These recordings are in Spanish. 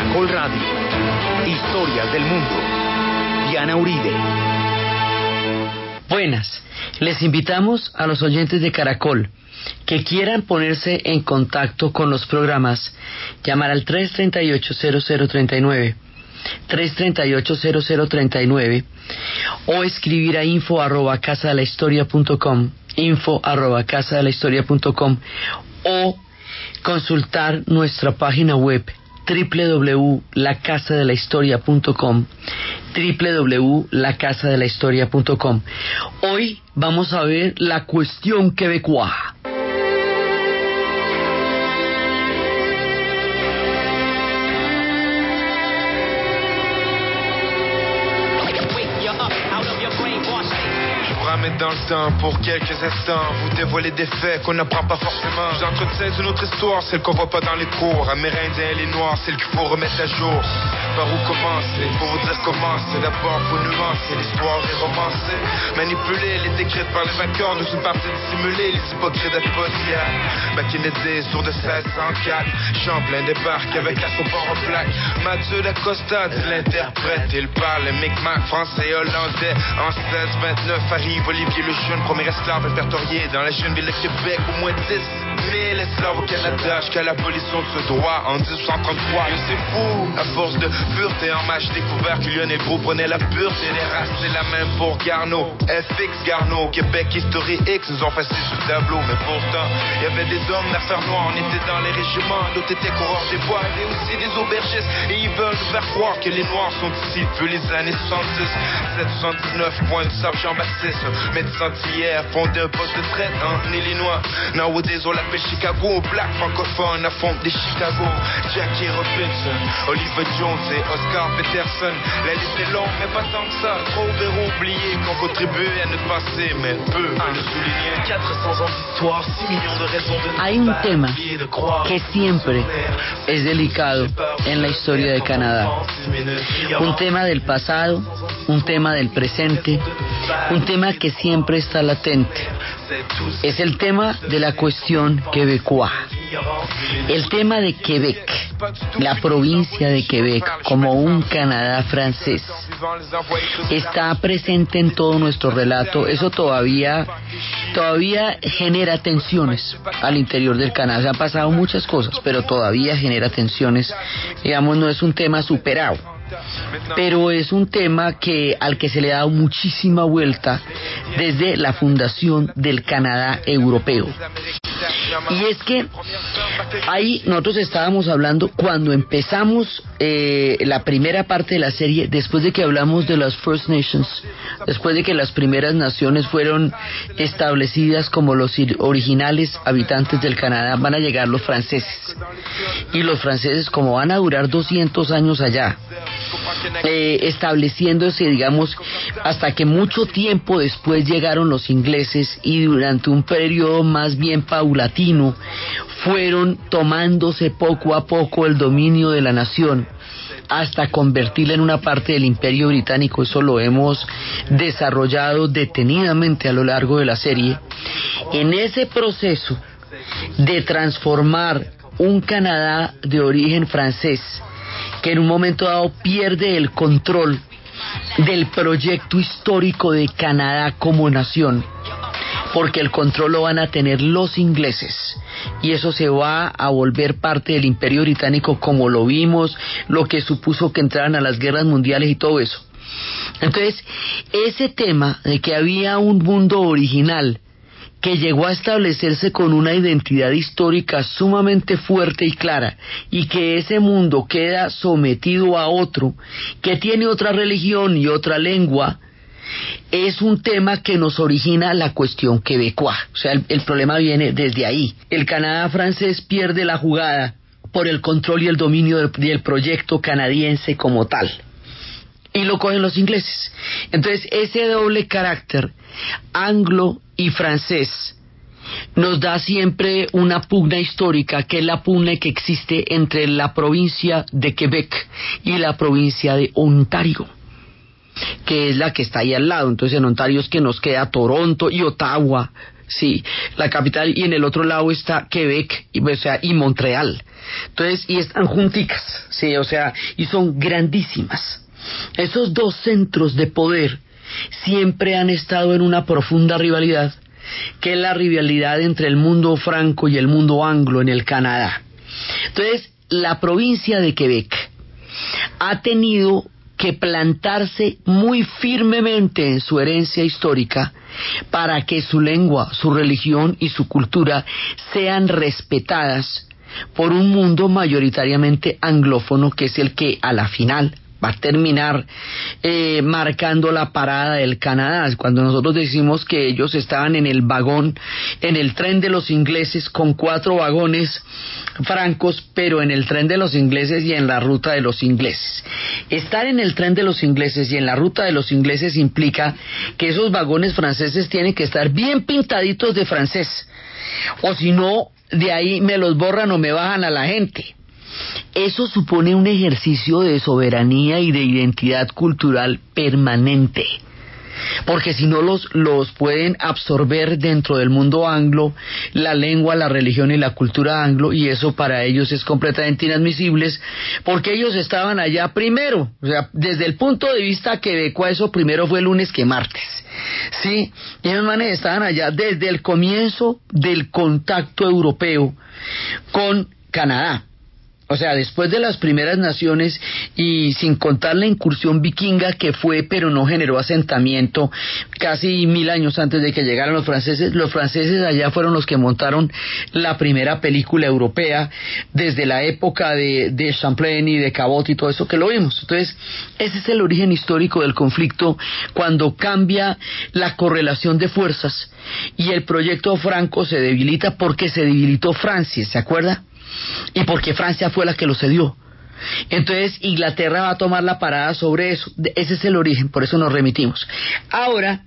Caracol Radio. Historias del mundo. Diana Uribe. Buenas. Les invitamos a los oyentes de Caracol que quieran ponerse en contacto con los programas, llamar al 338-0039, 338-0039 o escribir a info arroba casa de la historia punto com, info arroba casa de la historia punto com, o consultar nuestra página web www.lacasadelahistoria.com www.lacasadelahistoria.com Hoy vamos a ver la cuestión quebecoa. Dans le temps pour quelques instants Vous dévoiler des faits qu'on n'apprend pas forcément. J'entretiens une autre histoire, celle qu'on voit pas dans les cours. Amérindiens et les noirs, celle qu'il faut remettre à jour. Par où commencer, pour vous dire comment C'est. D'abord faut nuancer, l'histoire est romancée Manipuler, elle est écrite par les vainqueurs Nous une partie dissimulée, les hypocrites de Podia McKinney sur de 1604 Champlain débarque avec la support en plaque. Mathieu Dacosta l'interprète Il parle micmac, français et hollandais. En 1629 arrive Olivier le jeune, premier esclave répertorié dans la jeune ville de Québec, au moins 10 000 esclaves au Canada jusqu'à l'abolition de ce droit en 1833. Et c'est fou, à force de pureté en match découvert que Lionel Gros prenait la pureté des races, c'est la même pour Garneau. FX Garneau, Québec History X nous ont passé sur le tableau, mais pourtant, il y avait des hommes d'affaires noires, on était dans les régiments, d'autres étaient coureurs des bois, et aussi des aubergistes, et ils veulent nous faire croire que les Noirs sont ici depuis les années 70. 779 points du Jean-Baptiste, médecin hier, fondé un poste de traite en Illinois. Nowadays, on l'appelle Chicago, black francophone affronte des Chicago. Jackie Robinson, Oliver Jones et Oscar Peterson. La liste est longue, mais pas tant que ça. Trop verront oubliés qu'on contribue à notre passé, mais peu à le souligner. 400 ans d'histoire, 6 millions de raisons de Hay un tema que siempre es delicado en la historia de Canadá. Un tema del pasado, un tema del presente, un tema que siempre está latente. Es el tema de la cuestión quebecoa. El tema de Quebec, la provincia de Quebec, como un Canadá francés, está presente en todo nuestro relato. Eso todavía, todavía genera tensiones al interior del Canadá. Se han pasado muchas cosas, pero todavía genera tensiones. Digamos, no es un tema superado pero es un tema que al que se le ha dado muchísima vuelta desde la fundación del Canadá europeo. Y es que ahí nosotros estábamos hablando cuando empezamos eh, la primera parte de la serie, después de que hablamos de las First Nations, después de que las primeras naciones fueron establecidas como los originales habitantes del Canadá, van a llegar los franceses. Y los franceses, como van a durar 200 años allá, eh, estableciéndose, digamos, hasta que mucho tiempo después llegaron los ingleses y durante un periodo más bien paulatino fueron tomándose poco a poco el dominio de la nación hasta convertirla en una parte del imperio británico. Eso lo hemos desarrollado detenidamente a lo largo de la serie. En ese proceso de transformar un Canadá de origen francés que en un momento dado pierde el control del proyecto histórico de Canadá como nación, porque el control lo van a tener los ingleses y eso se va a volver parte del imperio británico como lo vimos, lo que supuso que entraran a las guerras mundiales y todo eso. Entonces, ese tema de que había un mundo original que llegó a establecerse con una identidad histórica sumamente fuerte y clara, y que ese mundo queda sometido a otro, que tiene otra religión y otra lengua, es un tema que nos origina la cuestión quebecoa. O sea, el, problema viene desde ahí. El Canadá francés pierde la jugada por el control y el dominio del proyecto canadiense como tal y lo cogen los ingleses. Entonces, ese doble carácter anglo y francés nos da siempre una pugna histórica, que es la pugna que existe entre la provincia de Quebec y la provincia de Ontario que es la que está ahí al lado. Entonces en Ontario es que nos queda Toronto y Ottawa, sí, la capital, y en el otro lado está Quebec, y, o sea, y Montreal. Entonces, y están junticas, sí, o sea, y son grandísimas. Esos dos centros de poder siempre han estado en una profunda rivalidad, que es la rivalidad entre el mundo franco y el mundo anglo en el Canadá. Entonces, la provincia de Quebec ha tenido que plantarse muy firmemente en su herencia histórica para que su lengua, su religión y su cultura sean respetadas por un mundo mayoritariamente anglófono que es el que a la final va a terminar eh, marcando la parada del Canadá. Cuando nosotros decimos que ellos estaban en el vagón, en el tren de los ingleses con cuatro vagones francos, pero en el tren de los ingleses y en la ruta de los ingleses. Estar en el tren de los ingleses y en la ruta de los ingleses implica que esos vagones franceses tienen que estar bien pintaditos de francés. O si no, de ahí me los borran o me bajan a la gente. Eso supone un ejercicio de soberanía y de identidad cultural permanente. Porque si no los, los pueden absorber dentro del mundo anglo, la lengua, la religión y la cultura anglo, y eso para ellos es completamente inadmisible, porque ellos estaban allá primero. O sea, desde el punto de vista quebecoa, eso primero fue lunes que martes. Sí, manes estaban allá desde el comienzo del contacto europeo con Canadá. O sea, después de las primeras naciones y sin contar la incursión vikinga que fue pero no generó asentamiento casi mil años antes de que llegaran los franceses, los franceses allá fueron los que montaron la primera película europea desde la época de, de Champlain y de Cabot y todo eso que lo vimos. Entonces, ese es el origen histórico del conflicto cuando cambia la correlación de fuerzas y el proyecto franco se debilita porque se debilitó Francia, ¿se acuerda? Y porque Francia fue la que lo cedió. Entonces Inglaterra va a tomar la parada sobre eso. Ese es el origen, por eso nos remitimos. Ahora,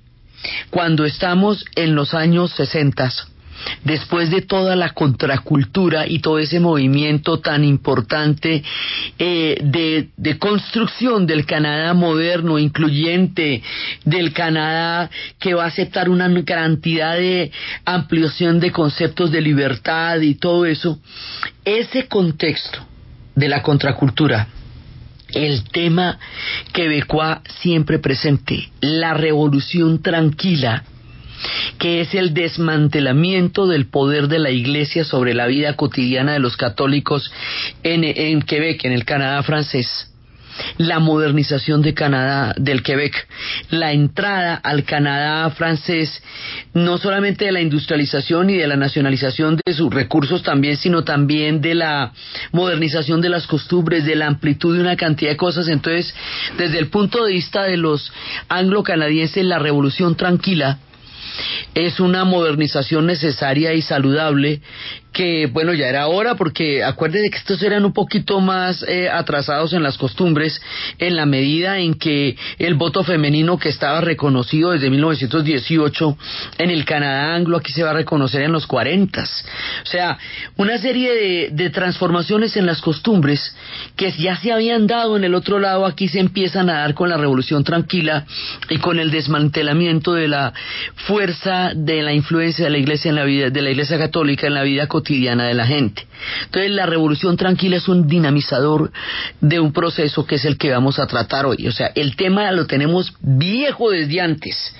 cuando estamos en los años 60, después de toda la contracultura y todo ese movimiento tan importante eh, de, construcción del Canadá moderno, incluyente, del Canadá que va a aceptar una cantidad de ampliación de conceptos de libertad y todo eso, ese contexto de la contracultura el tema quebecois siempre presente, la revolución tranquila, que es el desmantelamiento del poder de la Iglesia sobre la vida cotidiana de los católicos en, Quebec, en el Canadá francés la modernización de Canadá, del Quebec, la entrada al Canadá francés, no solamente de la industrialización y de la nacionalización de sus recursos también, sino también de la modernización de las costumbres, de la amplitud de una cantidad de cosas. Entonces, desde el punto de vista de los anglo-canadienses, la revolución tranquila, es una modernización necesaria y saludable que bueno ya era hora porque acuérdense que estos eran un poquito más eh, atrasados en las costumbres en la medida en que el voto femenino que estaba reconocido desde 1918 en el Canadá anglo aquí se va a reconocer en los 40 o sea una serie de, transformaciones en las costumbres que ya se habían dado en el otro lado aquí se empiezan a dar con la revolución tranquila y con el desmantelamiento de la fuerza de la influencia de la iglesia en la vida de la iglesia católica en la vida cotidiana cotidiana de la gente. Entonces la revolución tranquila es un dinamizador de un proceso que es el que vamos a tratar hoy. O sea, el tema lo tenemos viejo desde antes,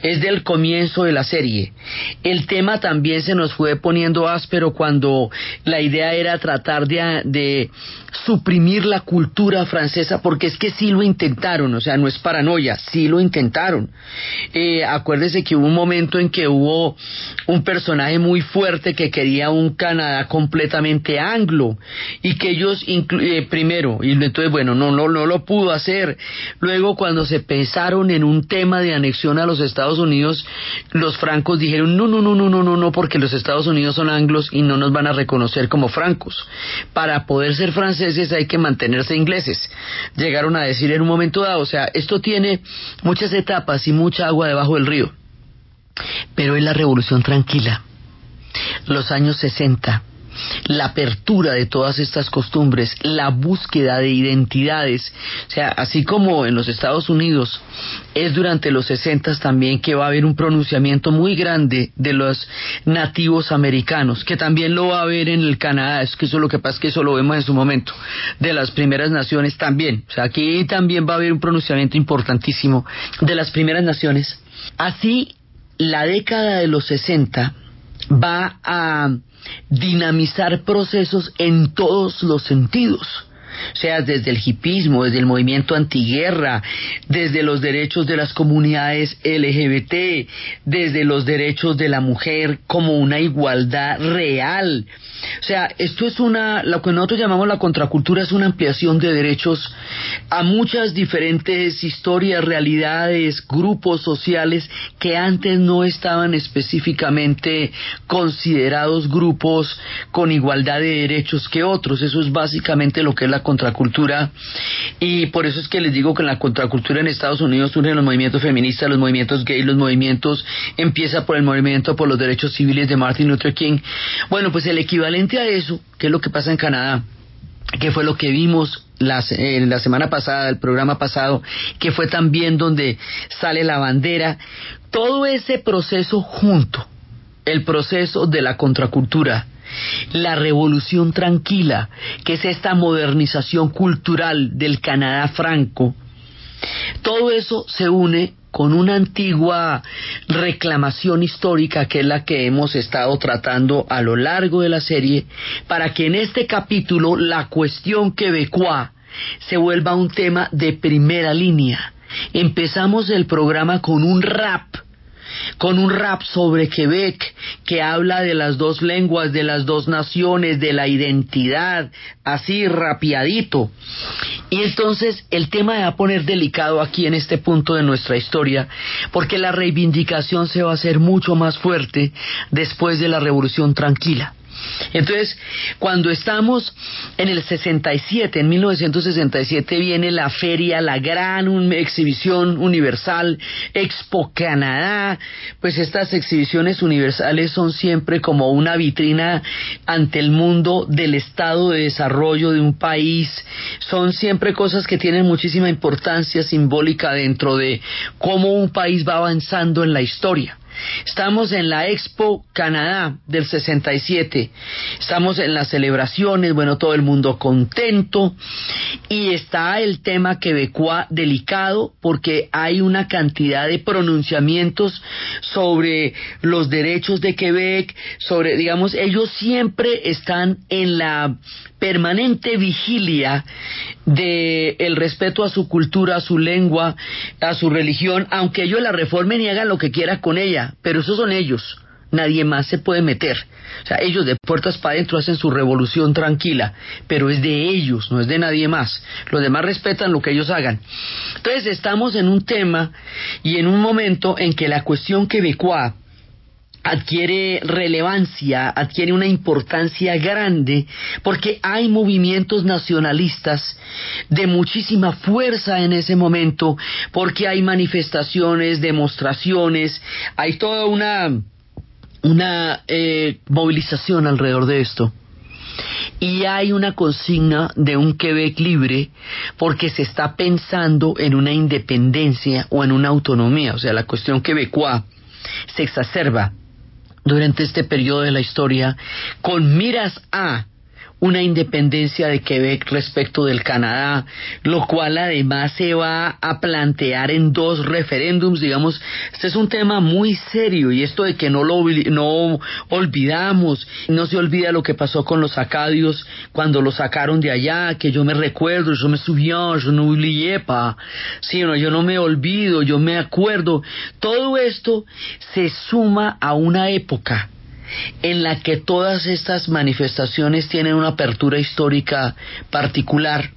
es del comienzo de la serie. El tema también se nos fue poniendo áspero cuando la idea era tratar de, suprimir la cultura francesa, porque es que sí lo intentaron, o sea, no es paranoia, sí lo intentaron. Eh, acuérdese que hubo un momento en que hubo un personaje muy fuerte que quería un Canadá completamente anglo y que ellos eh, primero y entonces bueno no no no lo pudo hacer. Luego cuando se pensaron en un tema de anexión a los Estados Unidos los francos dijeron no no no no no no no porque los Estados Unidos son anglos y no nos van a reconocer como francos. Para poder ser franceses hay que mantenerse ingleses. Llegaron a decir en un momento dado o sea esto tiene muchas etapas y mucha agua debajo del río. Pero es la revolución tranquila los años 60 la apertura de todas estas costumbres, la búsqueda de identidades. O sea, así como en los Estados Unidos es durante los 60 también que va a haber un pronunciamiento muy grande de los nativos americanos, que también lo va a haber en el Canadá, es que eso lo que pasa es que eso lo vemos en su momento, de las primeras naciones también. O sea, aquí también va a haber un pronunciamiento importantísimo de las primeras naciones. Así, la década de los 60 va a dinamizar procesos en todos los sentidos sea desde el hipismo, desde el movimiento antiguerra, desde los derechos de las comunidades LGBT, desde los derechos de la mujer como una igualdad real. O sea, esto es una, lo que nosotros llamamos la contracultura es una ampliación de derechos a muchas diferentes historias, realidades, grupos sociales que antes no estaban específicamente considerados grupos con igualdad de derechos que otros. Eso es básicamente lo que es la contracultura y por eso es que les digo que en la contracultura en Estados Unidos surgen los movimientos feministas, los movimientos gay, los movimientos, empieza por el movimiento por los derechos civiles de Martin Luther King. Bueno, pues el equivalente a eso, que es lo que pasa en Canadá, que fue lo que vimos la, eh, la semana pasada, el programa pasado, que fue también donde sale la bandera, todo ese proceso junto, el proceso de la contracultura, la revolución tranquila, que es esta modernización cultural del Canadá franco, todo eso se une con una antigua reclamación histórica que es la que hemos estado tratando a lo largo de la serie, para que en este capítulo la cuestión quebecua se vuelva un tema de primera línea. Empezamos el programa con un rap con un rap sobre Quebec que habla de las dos lenguas, de las dos naciones, de la identidad, así rapiadito. Y entonces el tema va a poner delicado aquí en este punto de nuestra historia, porque la reivindicación se va a hacer mucho más fuerte después de la Revolución Tranquila. Entonces, cuando estamos en el 67, en 1967 viene la feria, la gran exhibición universal, Expo Canadá, pues estas exhibiciones universales son siempre como una vitrina ante el mundo del estado de desarrollo de un país, son siempre cosas que tienen muchísima importancia simbólica dentro de cómo un país va avanzando en la historia. Estamos en la Expo Canadá del 67. Estamos en las celebraciones, bueno, todo el mundo contento. Y está el tema quebecois delicado porque hay una cantidad de pronunciamientos sobre los derechos de Quebec, sobre, digamos, ellos siempre están en la permanente vigilia de el respeto a su cultura, a su lengua, a su religión, aunque ellos la reformen y hagan lo que quieran con ella, pero esos son ellos. Nadie más se puede meter. O sea, ellos de puertas para adentro hacen su revolución tranquila, pero es de ellos, no es de nadie más. Los demás respetan lo que ellos hagan. Entonces estamos en un tema y en un momento en que la cuestión quebecoa adquiere relevancia, adquiere una importancia grande, porque hay movimientos nacionalistas de muchísima fuerza en ese momento, porque hay manifestaciones, demostraciones, hay toda una, una eh, movilización alrededor de esto. Y hay una consigna de un Quebec libre porque se está pensando en una independencia o en una autonomía, o sea, la cuestión quebecoa se exacerba durante este periodo de la historia con miras a una independencia de Quebec respecto del Canadá, lo cual además se va a plantear en dos referéndums, digamos, este es un tema muy serio y esto de que no lo no olvidamos, no se olvida lo que pasó con los acadios cuando lo sacaron de allá, que yo me recuerdo, yo me souviens, yo no pas, sino yo no me olvido, yo me acuerdo, todo esto se suma a una época en la que todas estas manifestaciones tienen una apertura histórica particular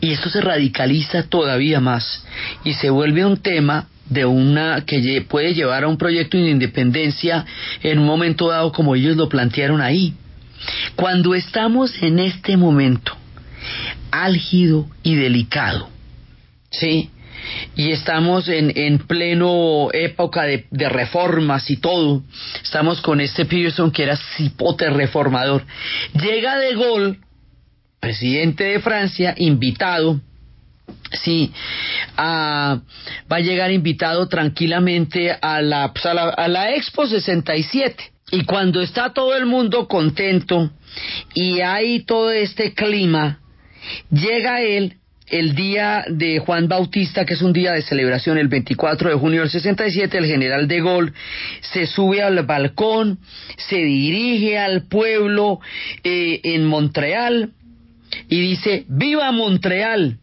y esto se radicaliza todavía más y se vuelve un tema de una que puede llevar a un proyecto de independencia en un momento dado como ellos lo plantearon ahí. Cuando estamos en este momento álgido y delicado, ¿sí? Y estamos en, en pleno época de, reformas y todo. Estamos con este Pearson que era cipote reformador. Llega de Gaulle, presidente de Francia, invitado. Sí, a, va a llegar invitado tranquilamente a la, pues a la, a la Expo 67. Y cuando está todo el mundo contento y hay todo este clima, llega él el día de Juan Bautista, que es un día de celebración, el 24 de junio del 67, el general de Gaulle se sube al balcón, se dirige al pueblo eh, en Montreal y dice, ¡Viva Montreal!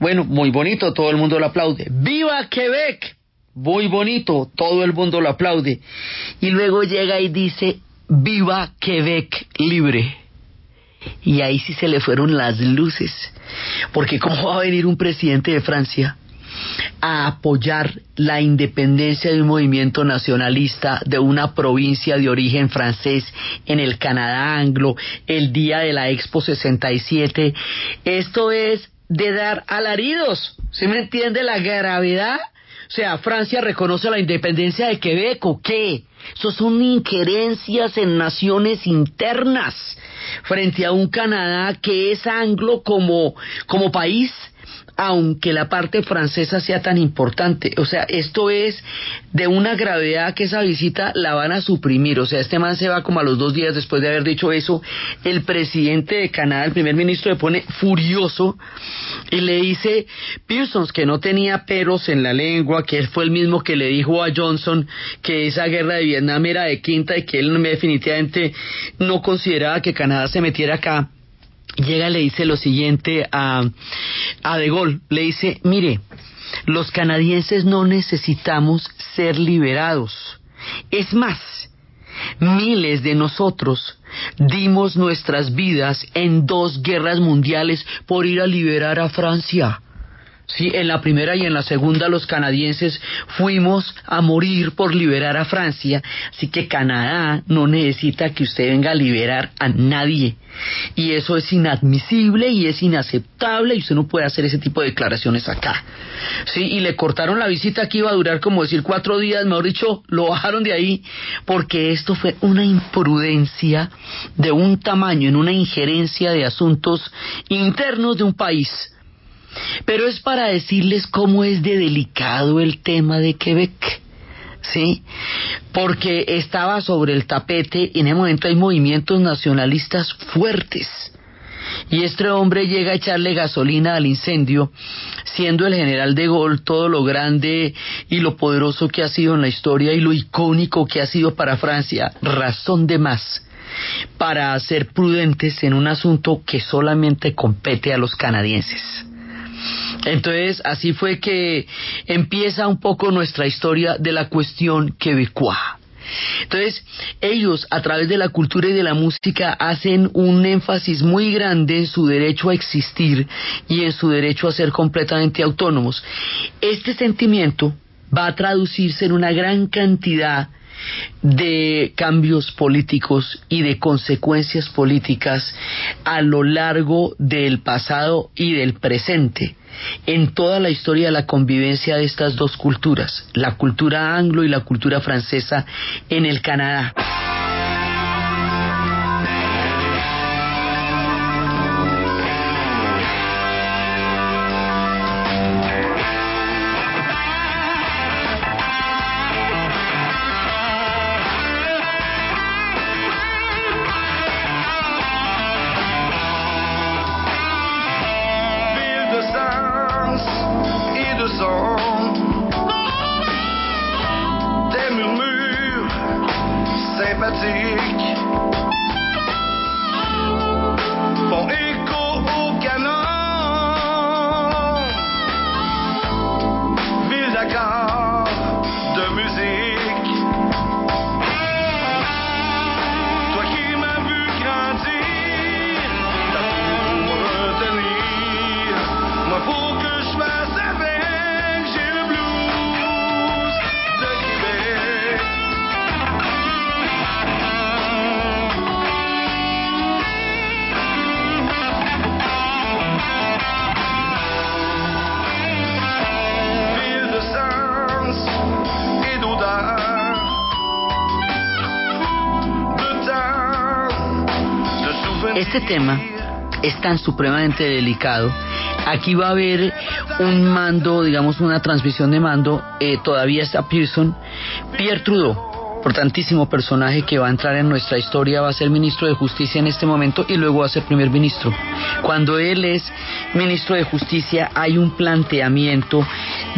Bueno, muy bonito, todo el mundo lo aplaude. ¡Viva Quebec! Muy bonito, todo el mundo lo aplaude. Y luego llega y dice, ¡Viva Quebec libre! Y ahí sí se le fueron las luces. Porque ¿cómo va a venir un presidente de Francia a apoyar la independencia de un movimiento nacionalista de una provincia de origen francés en el Canadá anglo el día de la Expo 67? Esto es de dar alaridos. ¿Se me entiende la gravedad? O sea, Francia reconoce la independencia de Quebec o qué? Eso son injerencias en naciones internas frente a un Canadá que es anglo como, como país aunque la parte francesa sea tan importante. O sea, esto es de una gravedad que esa visita la van a suprimir. O sea, este man se va como a los dos días después de haber dicho eso. El presidente de Canadá, el primer ministro, le pone furioso y le dice, Pearson, que no tenía peros en la lengua, que él fue el mismo que le dijo a Johnson que esa guerra de Vietnam era de quinta y que él definitivamente no consideraba que Canadá se metiera acá llega le dice lo siguiente a, a De Gaulle, le dice, mire, los canadienses no necesitamos ser liberados. Es más, miles de nosotros dimos nuestras vidas en dos guerras mundiales por ir a liberar a Francia. Sí, en la primera y en la segunda los canadienses fuimos a morir por liberar a Francia, así que Canadá no necesita que usted venga a liberar a nadie. Y eso es inadmisible y es inaceptable y usted no puede hacer ese tipo de declaraciones acá. Sí, y le cortaron la visita que iba a durar como decir cuatro días, mejor dicho, lo bajaron de ahí porque esto fue una imprudencia de un tamaño, en una injerencia de asuntos internos de un país pero es para decirles cómo es de delicado el tema de Quebec. ¿Sí? Porque estaba sobre el tapete y en ese momento hay movimientos nacionalistas fuertes. Y este hombre llega a echarle gasolina al incendio, siendo el general de Gaulle todo lo grande y lo poderoso que ha sido en la historia y lo icónico que ha sido para Francia, razón de más para ser prudentes en un asunto que solamente compete a los canadienses. Entonces, así fue que empieza un poco nuestra historia de la cuestión quebecoa. Entonces, ellos a través de la cultura y de la música hacen un énfasis muy grande en su derecho a existir y en su derecho a ser completamente autónomos. Este sentimiento va a traducirse en una gran cantidad de cambios políticos y de consecuencias políticas a lo largo del pasado y del presente en toda la historia de la convivencia de estas dos culturas, la cultura anglo y la cultura francesa en el Canadá. Este tema es tan supremamente delicado. Aquí va a haber un mando, digamos una transmisión de mando, eh, todavía está Pearson. Pierre Trudeau, importantísimo personaje que va a entrar en nuestra historia, va a ser ministro de Justicia en este momento y luego va a ser primer ministro. Cuando él es ministro de Justicia hay un planteamiento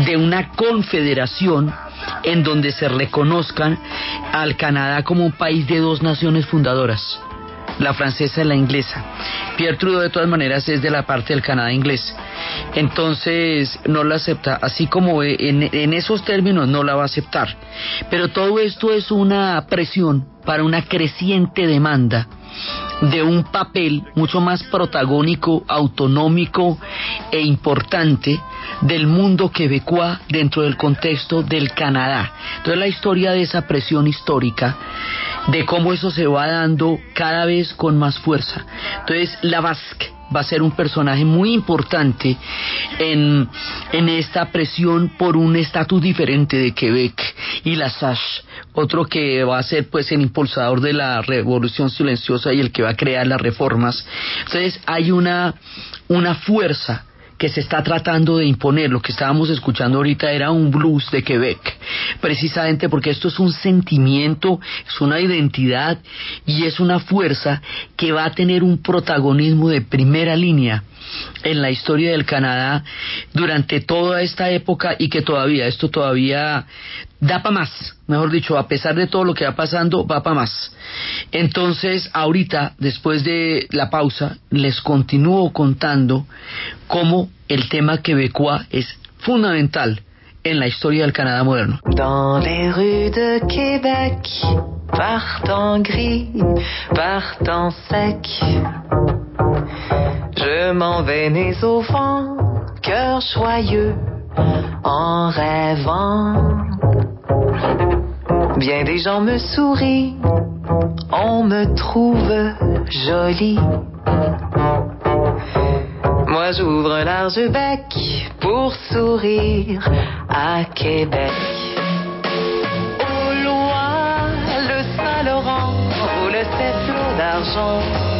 de una confederación en donde se reconozcan al Canadá como un país de dos naciones fundadoras la francesa y la inglesa. Pierre Trudeau de todas maneras es de la parte del Canadá inglés. Entonces no la acepta, así como en, esos términos no la va a aceptar. Pero todo esto es una presión para una creciente demanda de un papel mucho más protagónico, autonómico e importante del mundo quebecois dentro del contexto del Canadá. Entonces la historia de esa presión histórica, de cómo eso se va dando cada vez con más fuerza. Entonces la Basque va a ser un personaje muy importante en, en esta presión por un estatus diferente de Quebec y la SASH, otro que va a ser pues el impulsador de la revolución silenciosa y el que va a crear las reformas. Entonces hay una, una fuerza que se está tratando de imponer. Lo que estábamos escuchando ahorita era un blues de Quebec, precisamente porque esto es un sentimiento, es una identidad y es una fuerza que va a tener un protagonismo de primera línea en la historia del Canadá durante toda esta época y que todavía, esto todavía da para más, mejor dicho, a pesar de todo lo que va pasando, va para más. Entonces, ahorita, después de la pausa, les continúo contando cómo el tema quebecois es fundamental en la historia del Canadá moderno. Dans les rues de Québec, partant gris, partant sec, m'en vais au vent, cœur joyeux, en rêvant. Bien des gens me sourient, on me trouve jolie. Moi j'ouvre un large bec pour sourire à Québec. Au loin, le Saint-Laurent roule ses flots d'argent.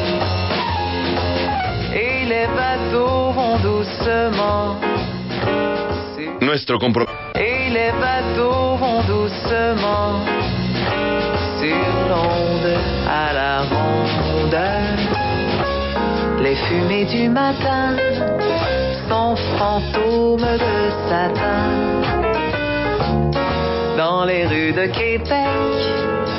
Et les bateaux vont doucement. Nuestro compromiso. Et les bateaux vont doucement sur l'onde à la ronde. Les fumées du matin sont fantômes de satin. Dans les rues de Québec,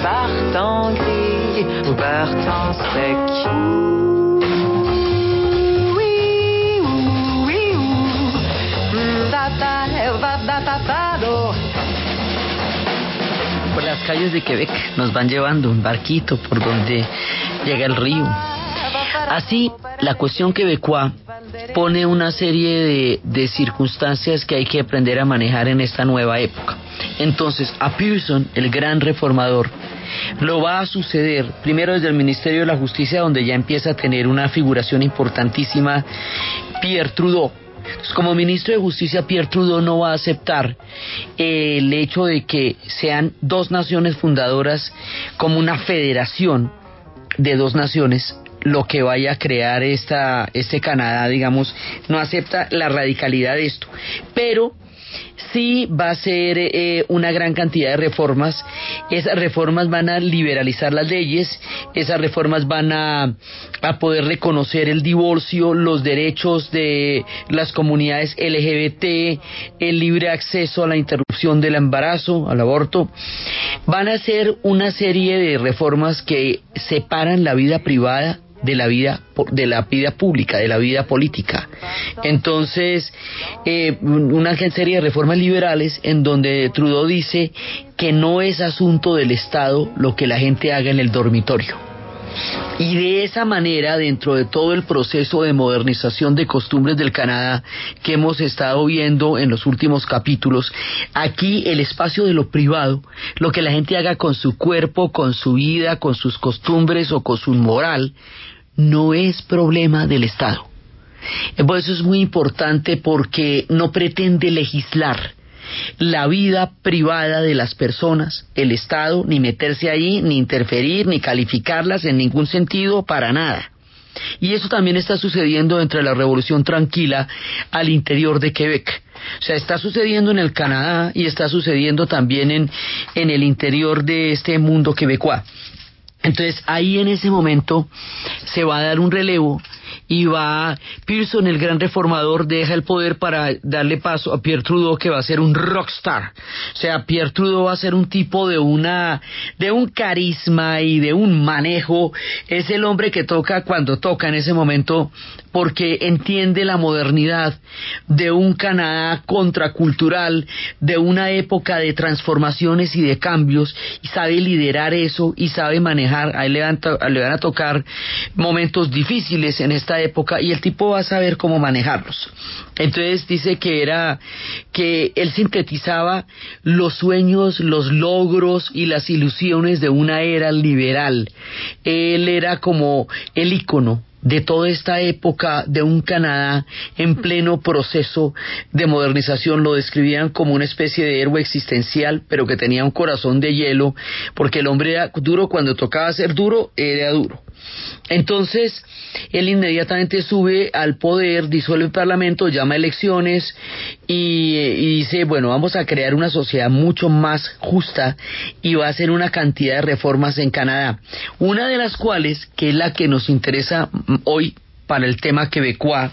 partant gris ou partant sec. Por las calles de Quebec nos van llevando un barquito por donde llega el río. Así, la cuestión quebecois pone una serie de, de, circunstancias que hay que aprender a manejar en esta nueva época. Entonces, a Pearson, el gran reformador, lo va a suceder primero desde el Ministerio de la Justicia, donde ya empieza a tener una figuración importantísima, Pierre Trudeau. Como ministro de Justicia, Pierre Trudeau no va a aceptar el hecho de que sean dos naciones fundadoras como una federación de dos naciones lo que vaya a crear esta, este Canadá, digamos, no acepta la radicalidad de esto. Pero sí va a ser eh, una gran cantidad de reformas. Esas reformas van a liberalizar las leyes, esas reformas van a, a poder reconocer el divorcio, los derechos de las comunidades LGBT, el libre acceso a la interrupción del embarazo, al aborto. Van a ser una serie de reformas que separan la vida privada de la vida de la vida pública, de la vida política. Entonces, eh, una serie de reformas liberales en donde Trudeau dice que no es asunto del Estado lo que la gente haga en el dormitorio. Y de esa manera, dentro de todo el proceso de modernización de costumbres del Canadá que hemos estado viendo en los últimos capítulos, aquí el espacio de lo privado, lo que la gente haga con su cuerpo, con su vida, con sus costumbres o con su moral, no es problema del Estado. Por eso es muy importante porque no pretende legislar la vida privada de las personas, el Estado, ni meterse ahí, ni interferir, ni calificarlas en ningún sentido, para nada. Y eso también está sucediendo entre la Revolución Tranquila al interior de Quebec. O sea, está sucediendo en el Canadá y está sucediendo también en, en el interior de este mundo quebecois. Entonces ahí en ese momento se va a dar un relevo y va Pearson, el gran reformador, deja el poder para darle paso a Pierre Trudeau, que va a ser un rockstar. O sea, Pierre Trudeau va a ser un tipo de una, de un carisma y de un manejo. Es el hombre que toca cuando toca en ese momento porque entiende la modernidad de un Canadá contracultural, de una época de transformaciones y de cambios, y sabe liderar eso y sabe manejar. A él le le van a tocar momentos difíciles en esta época y el tipo va a saber cómo manejarlos. Entonces dice que era que él sintetizaba los sueños, los logros y las ilusiones de una era liberal. Él era como el ícono de toda esta época de un Canadá en pleno proceso de modernización. Lo describían como una especie de héroe existencial, pero que tenía un corazón de hielo, porque el hombre era duro cuando tocaba ser duro, era duro. Entonces, él inmediatamente sube al poder, disuelve el parlamento, llama elecciones y, dice, bueno, vamos a crear una sociedad mucho más justa y va a hacer una cantidad de reformas en Canadá. Una de las cuales, que es la que nos interesa hoy para el tema quebecois,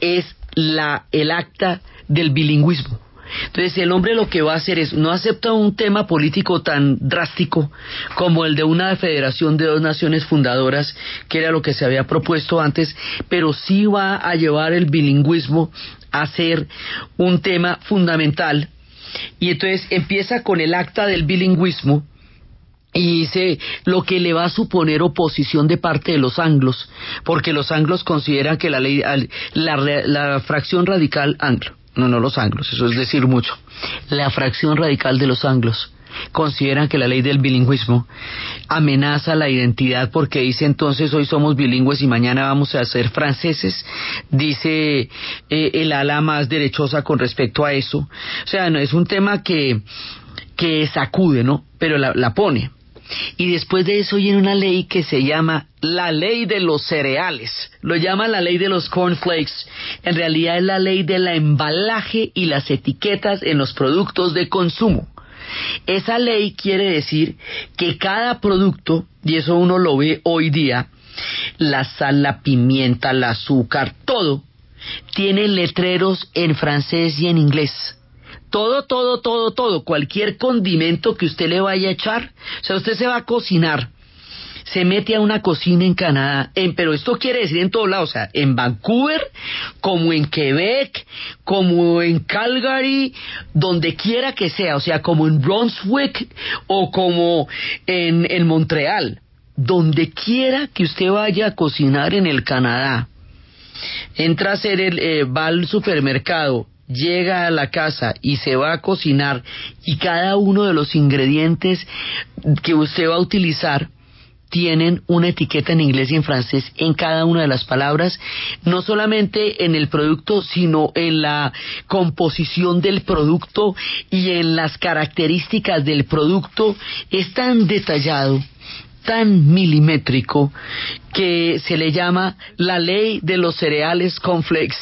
es la, el acta del bilingüismo. Entonces el hombre lo que va a hacer es, no acepta un tema político tan drástico como el de una federación de dos naciones fundadoras, que era lo que se había propuesto antes, pero sí va a llevar el bilingüismo a ser un tema fundamental. Y entonces empieza con el acta del bilingüismo, y dice lo que le va a suponer oposición de parte de los anglos, porque los anglos consideran que la ley, la, la fracción radical anglo no, no los anglos, eso es decir mucho, la fracción radical de los anglos consideran que la ley del bilingüismo amenaza la identidad porque dice entonces hoy somos bilingües y mañana vamos a ser franceses, dice eh, el ala más derechosa con respecto a eso. O sea, no, es un tema que, que sacude, ¿no? Pero la, la pone. Y después de eso viene una ley que se llama la ley de los cereales. Lo llama la ley de los cornflakes. En realidad es la ley del embalaje y las etiquetas en los productos de consumo. Esa ley quiere decir que cada producto, y eso uno lo ve hoy día, la sal, la pimienta, el azúcar, todo, tiene letreros en francés y en inglés todo, todo, todo, todo, cualquier condimento que usted le vaya a echar, o sea, usted se va a cocinar, se mete a una cocina en Canadá, en, pero esto quiere decir en todos lados, o sea, en Vancouver, como en Quebec, como en Calgary, donde quiera que sea, o sea, como en Brunswick o como en, en Montreal, donde quiera que usted vaya a cocinar en el Canadá, entra a hacer el, eh, va al supermercado llega a la casa y se va a cocinar y cada uno de los ingredientes que usted va a utilizar tienen una etiqueta en inglés y en francés en cada una de las palabras, no solamente en el producto, sino en la composición del producto y en las características del producto. Es tan detallado tan milimétrico que se le llama la ley de los cereales complex,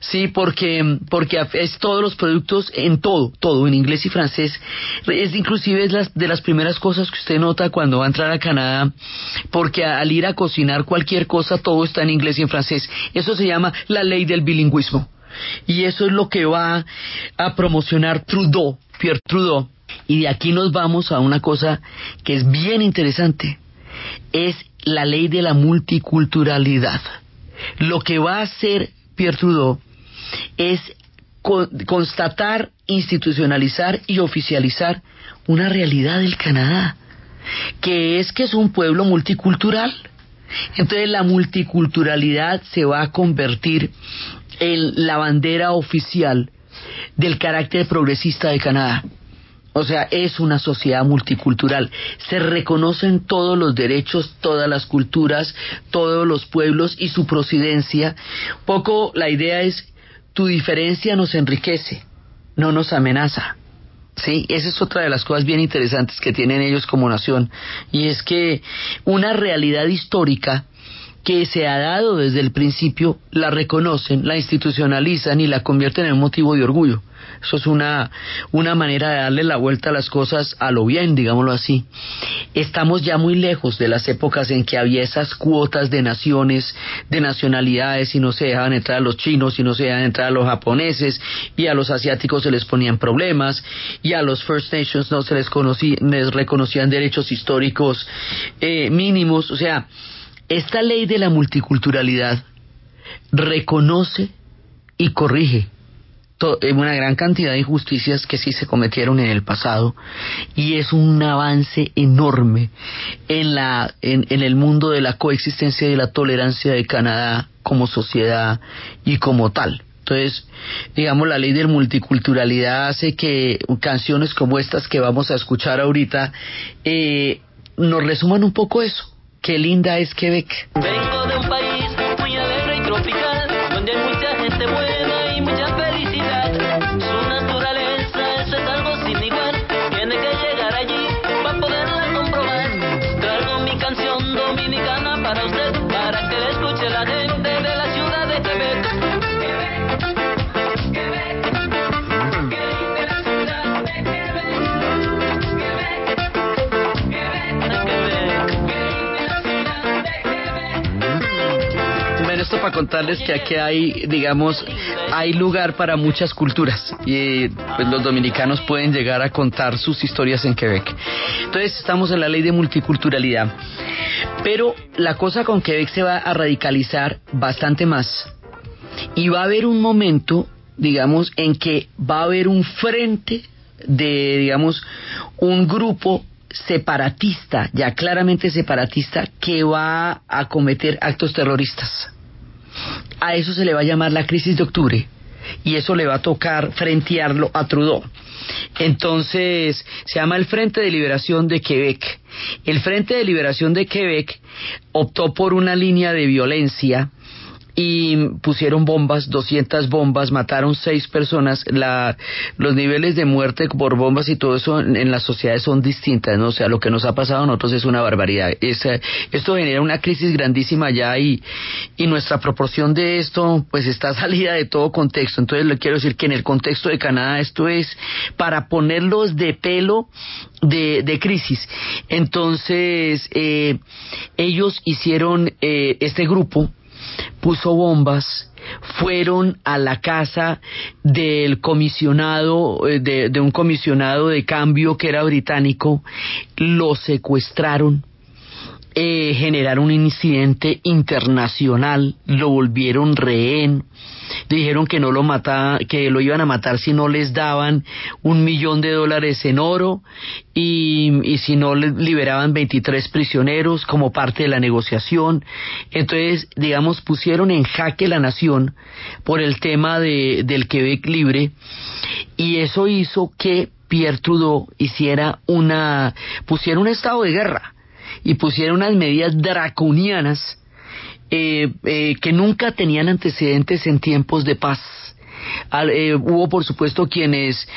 sí, porque porque es todos los productos en todo, todo en inglés y francés. Es inclusive es las, de las primeras cosas que usted nota cuando va a entrar a Canadá, porque al ir a cocinar cualquier cosa todo está en inglés y en francés. Eso se llama la ley del bilingüismo. Y eso es lo que va a promocionar Trudeau, Pierre Trudeau. Y de aquí nos vamos a una cosa que es bien interesante es la ley de la multiculturalidad. Lo que va a hacer Pierre Trudeau es constatar, institucionalizar y oficializar una realidad del Canadá, que es que es un pueblo multicultural. Entonces la multiculturalidad se va a convertir en la bandera oficial del carácter progresista de Canadá. O sea, es una sociedad multicultural. Se reconocen todos los derechos, todas las culturas, todos los pueblos y su procedencia. Poco la idea es, tu diferencia nos enriquece, no nos amenaza. Sí, esa es otra de las cosas bien interesantes que tienen ellos como nación. Y es que una realidad histórica que se ha dado desde el principio, la reconocen, la institucionalizan y la convierten en un motivo de orgullo. Eso es una, una manera de darle la vuelta a las cosas a lo bien, digámoslo así. Estamos ya muy lejos de las épocas en que había esas cuotas de naciones, de nacionalidades, y no se dejaban entrar a los chinos, y no se dejaban entrar a los japoneses, y a los asiáticos se les ponían problemas, y a los First Nations no se les, les reconocían derechos históricos eh, mínimos. O sea, esta ley de la multiculturalidad reconoce y corrige una gran cantidad de injusticias que sí se cometieron en el pasado y es un avance enorme en la en, el mundo de la coexistencia y la tolerancia de Canadá como sociedad y como tal. Entonces, digamos, la ley de multiculturalidad hace que canciones como estas que vamos a escuchar ahorita eh, nos resuman un poco eso. Qué linda es Quebec. Vengo de para contarles que aquí hay, digamos, hay lugar para muchas culturas y pues, los dominicanos pueden llegar a contar sus historias en Quebec. Entonces estamos en la ley de multiculturalidad. Pero la cosa con Quebec se va a radicalizar bastante más y va a haber un momento, digamos, en que va a haber un frente de, digamos, un grupo separatista, ya claramente separatista, que va a cometer actos terroristas. A eso se le va a llamar la crisis de octubre y eso le va a tocar frentearlo a Trudeau. Entonces, se llama el Frente de Liberación de Quebec. El Frente de Liberación de Quebec optó por una línea de violencia y pusieron bombas, 200 bombas, mataron seis personas. La, los niveles de muerte por bombas y todo eso en, las sociedades son distintas, ¿no? O sea, lo que nos ha pasado a nosotros es una barbaridad. esto genera una crisis grandísima ya y, y nuestra proporción de esto, pues está salida de todo contexto. Entonces, le quiero decir que en el contexto de Canadá esto es para ponerlos de pelo de, de crisis. Entonces, eh, ellos hicieron eh, este grupo puso bombas, fueron a la casa del comisionado, eh, de, un comisionado de cambio que era británico, lo secuestraron, eh, generaron un incidente internacional, lo volvieron rehén, dijeron que no lo mataba, que lo iban a matar si no les daban un millón de dólares en oro y, y si no liberaban 23 prisioneros como parte de la negociación. Entonces, digamos, pusieron en jaque la nación por el tema de, del Quebec libre y eso hizo que Pierre Trudeau hiciera una, pusiera un estado de guerra y pusiera unas medidas draconianas eh, eh, que nunca tenían antecedentes en tiempos de paz. Eh, hubo por supuesto quienes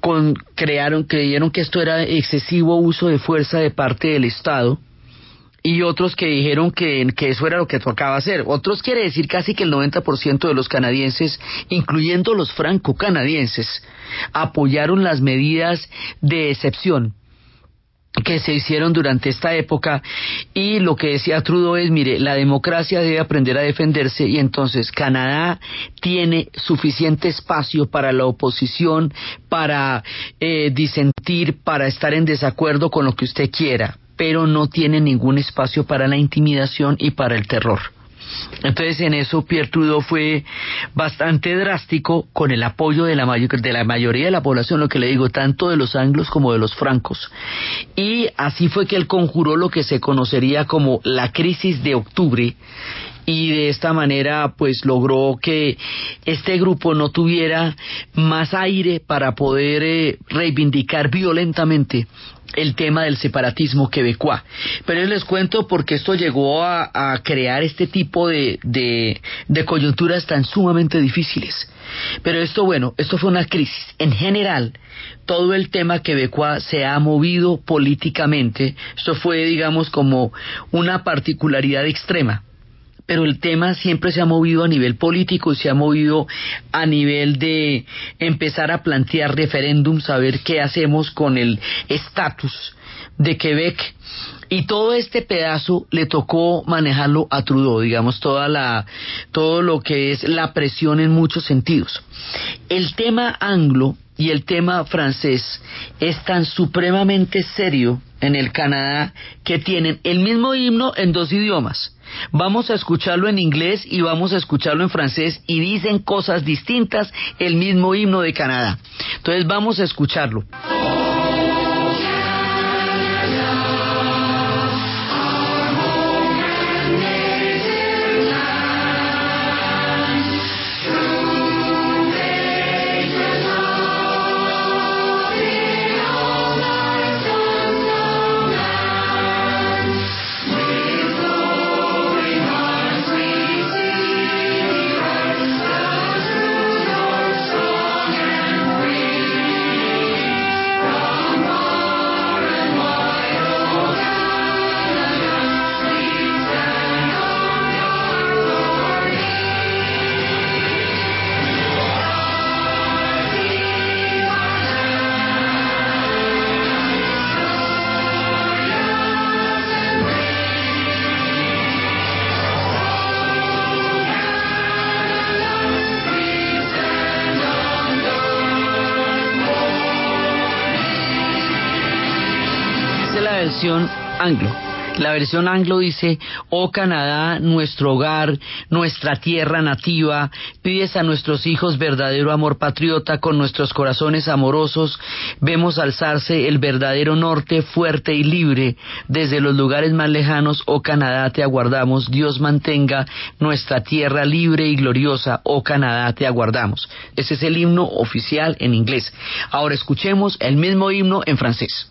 con, crearon, creyeron que esto era excesivo uso de fuerza de parte del Estado y otros que dijeron que, que, eso era lo que tocaba hacer. Otros quiere decir casi que el 90% de los canadienses, incluyendo los franco-canadienses, apoyaron las medidas de excepción que se hicieron durante esta época y lo que decía Trudeau es, mire, la democracia debe aprender a defenderse y entonces Canadá tiene suficiente espacio para la oposición, para eh, disentir, para estar en desacuerdo con lo que usted quiera, pero no tiene ningún espacio para la intimidación y para el terror. Entonces en eso Pierre Trudeau fue bastante drástico con el apoyo de la, de la mayoría de la población, lo que le digo, tanto de los anglos como de los francos. Y así fue que él conjuró lo que se conocería como la crisis de octubre y de esta manera pues logró que este grupo no tuviera más aire para poder eh, reivindicar violentamente el tema del separatismo quebecois. Pero les cuento porque esto llegó a, crear este tipo de, de, coyunturas tan sumamente difíciles. Pero esto, bueno, esto fue una crisis. En general, todo el tema quebecois se ha movido políticamente. Esto fue, digamos, como una particularidad extrema pero el tema siempre se ha movido a nivel político y se ha movido a nivel de empezar a plantear referéndums, a ver qué hacemos con el estatus de Quebec y todo este pedazo le tocó manejarlo a Trudeau, digamos, toda la, todo lo que es la presión en muchos sentidos. El tema anglo y el tema francés es tan supremamente serio en el Canadá que tienen el mismo himno en dos idiomas. Vamos a escucharlo en inglés y vamos a escucharlo en francés y dicen cosas distintas el mismo himno de Canadá. Entonces vamos a escucharlo. Versión anglo. La versión anglo dice, oh Canadá, nuestro hogar, nuestra tierra nativa, pides a nuestros hijos verdadero amor patriota, con nuestros corazones amorosos, vemos alzarse el verdadero norte fuerte y libre, desde los lugares más lejanos, oh Canadá, te aguardamos, Dios mantenga nuestra tierra libre y gloriosa, oh Canadá, te aguardamos. Ese es el himno oficial en inglés. Ahora escuchemos el mismo himno en francés.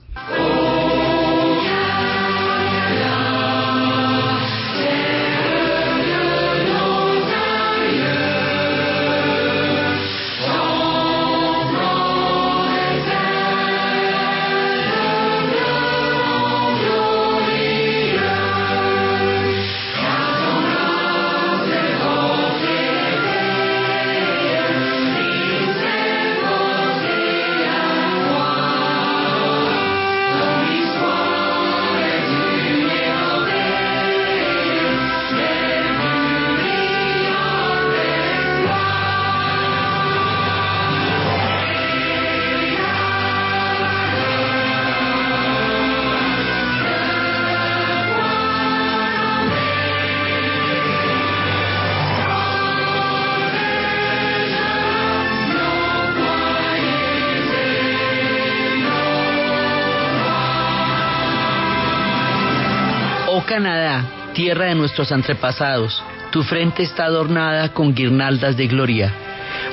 Tierra de nuestros antepasados, tu frente está adornada con guirnaldas de gloria,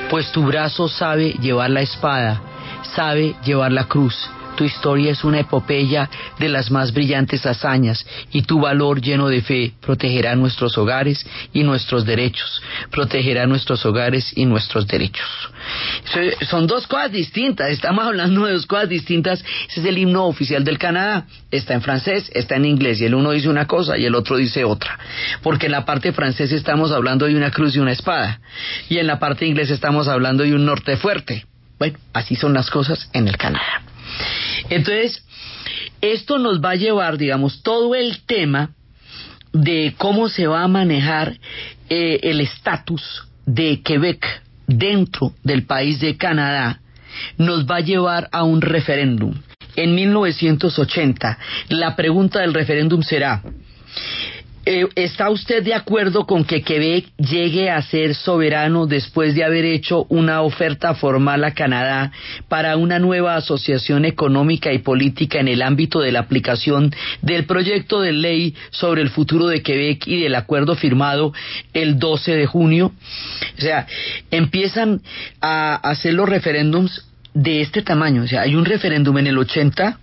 pues tu brazo sabe llevar la espada, sabe llevar la cruz. Tu historia es una epopeya de las más brillantes hazañas y tu valor lleno de fe protegerá nuestros hogares y nuestros derechos, protegerá nuestros hogares y nuestros derechos. So- Son dos cosas distintas, estamos hablando de dos cosas distintas. Ese es el himno oficial del Canadá. Está en francés, está en inglés y el uno dice una cosa y el otro dice otra. Porque en la parte francesa estamos hablando de una cruz y una espada y en la parte inglesa estamos hablando de un norte fuerte. Bueno, así son las cosas en el Canadá. Entonces, esto nos va a llevar, digamos, todo el tema de cómo se va a manejar eh, el estatus de Quebec dentro del país de Canadá, nos va a llevar a un referéndum. En 1980, la pregunta del referéndum será, eh, ¿Está usted de acuerdo con que Quebec llegue a ser soberano después de haber hecho una oferta formal a Canadá para una nueva asociación económica y política en el ámbito de la aplicación del proyecto de ley sobre el futuro de Quebec y del acuerdo firmado el 12 de junio? O sea, empiezan a hacer los referéndums de este tamaño. O sea, hay un referéndum en el 80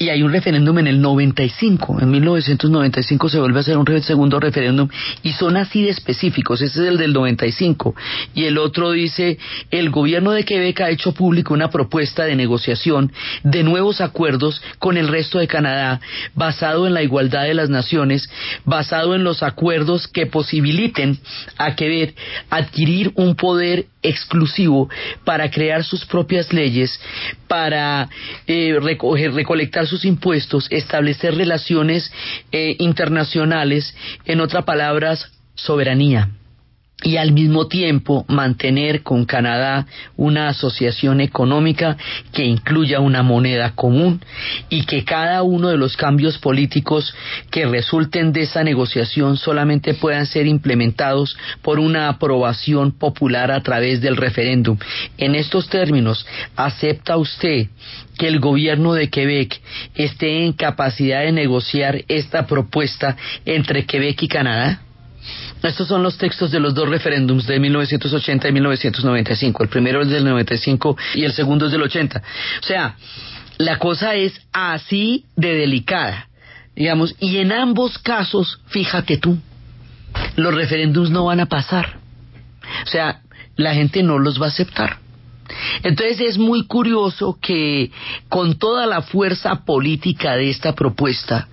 y hay un referéndum en el 95, en 1995 se vuelve a hacer un segundo referéndum y son así de específicos, ese es el del 95 y el otro dice, el gobierno de Quebec ha hecho público una propuesta de negociación de nuevos acuerdos con el resto de Canadá basado en la igualdad de las naciones, basado en los acuerdos que posibiliten a Quebec adquirir un poder exclusivo para crear sus propias leyes, para eh, recoger, recolectar sus impuestos, establecer relaciones eh, internacionales, en otras palabras, soberanía y al mismo tiempo mantener con Canadá una asociación económica que incluya una moneda común y que cada uno de los cambios políticos que resulten de esa negociación solamente puedan ser implementados por una aprobación popular a través del referéndum. En estos términos, ¿acepta usted que el gobierno de Quebec esté en capacidad de negociar esta propuesta entre Quebec y Canadá? Estos son los textos de los dos referéndums de 1980 y 1995. El primero es del 95 y el segundo es del 80. O sea, la cosa es así de delicada, digamos, y en ambos casos, fíjate tú, los referéndums no van a pasar. O sea, la gente no los va a aceptar. Entonces es muy curioso que con toda la fuerza política de esta propuesta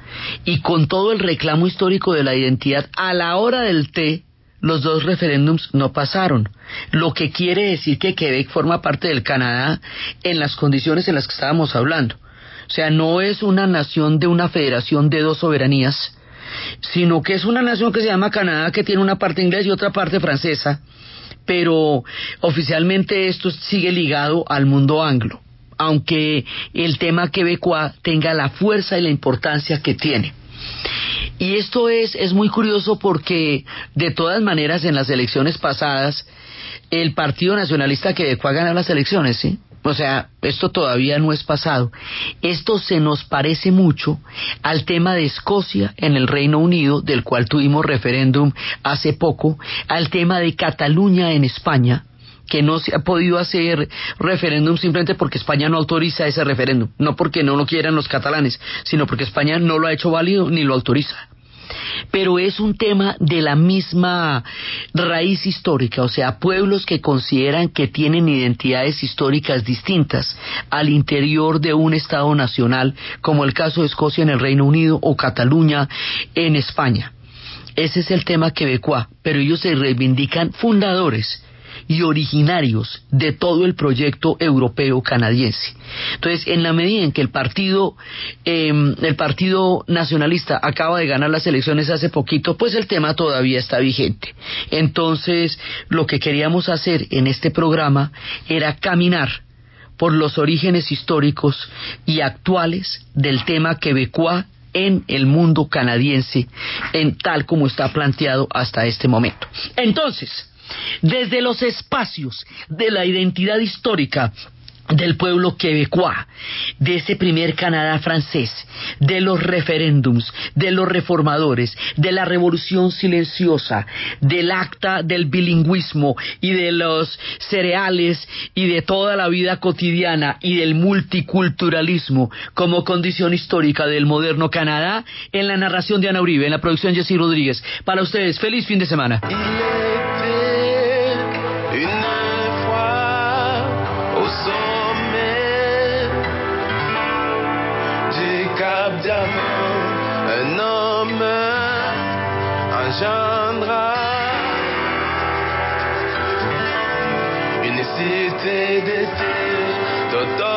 y con todo el reclamo histórico de la identidad, a la hora del té, los dos referéndums no pasaron, lo que quiere decir que Quebec forma parte del Canadá en las condiciones en las que estábamos hablando. O sea, no es una nación de una federación de dos soberanías, sino que es una nación que se llama Canadá, que tiene una parte inglesa y otra parte francesa, pero oficialmente esto sigue ligado al mundo anglo, aunque el tema quebecois tenga la fuerza y la importancia que tiene. Y esto es, es muy curioso porque, de todas maneras, en las elecciones pasadas, el Partido Nacionalista Quebecois ganó las elecciones, ¿sí? O sea, esto todavía no es pasado. Esto se nos parece mucho al tema de Escocia en el Reino Unido, del cual tuvimos referéndum hace poco, al tema de Cataluña en España, que no se ha podido hacer referéndum simplemente porque España no autoriza ese referéndum, no porque no lo quieran los catalanes, sino porque España no lo ha hecho válido ni lo autoriza pero es un tema de la misma raíz histórica, o sea, pueblos que consideran que tienen identidades históricas distintas al interior de un Estado nacional, como el caso de Escocia en el Reino Unido o Cataluña en España. Ese es el tema quebecois, pero ellos se reivindican fundadores y originarios de todo el proyecto europeo canadiense. Entonces, en la medida en que el partido, em, el partido nacionalista acaba de ganar las elecciones hace poquito, pues el tema todavía está vigente. Entonces, lo que queríamos hacer en este programa era caminar por los orígenes históricos y actuales del tema quebecois en el mundo canadiense, en tal como está planteado hasta este momento. Entonces, desde los espacios de la identidad histórica del pueblo quebecois, de ese primer Canadá francés, de los referéndums, de los reformadores, de la revolución silenciosa, del acta del bilingüismo y de los cereales y de toda la vida cotidiana y del multiculturalismo como condición histórica del moderno Canadá, en la narración de Ana Uribe, en la producción Jessy Rodríguez. Para ustedes, feliz fin de semana. une fois au sommet du Cap Diamant, un homme engendra une cité d'été d'automne.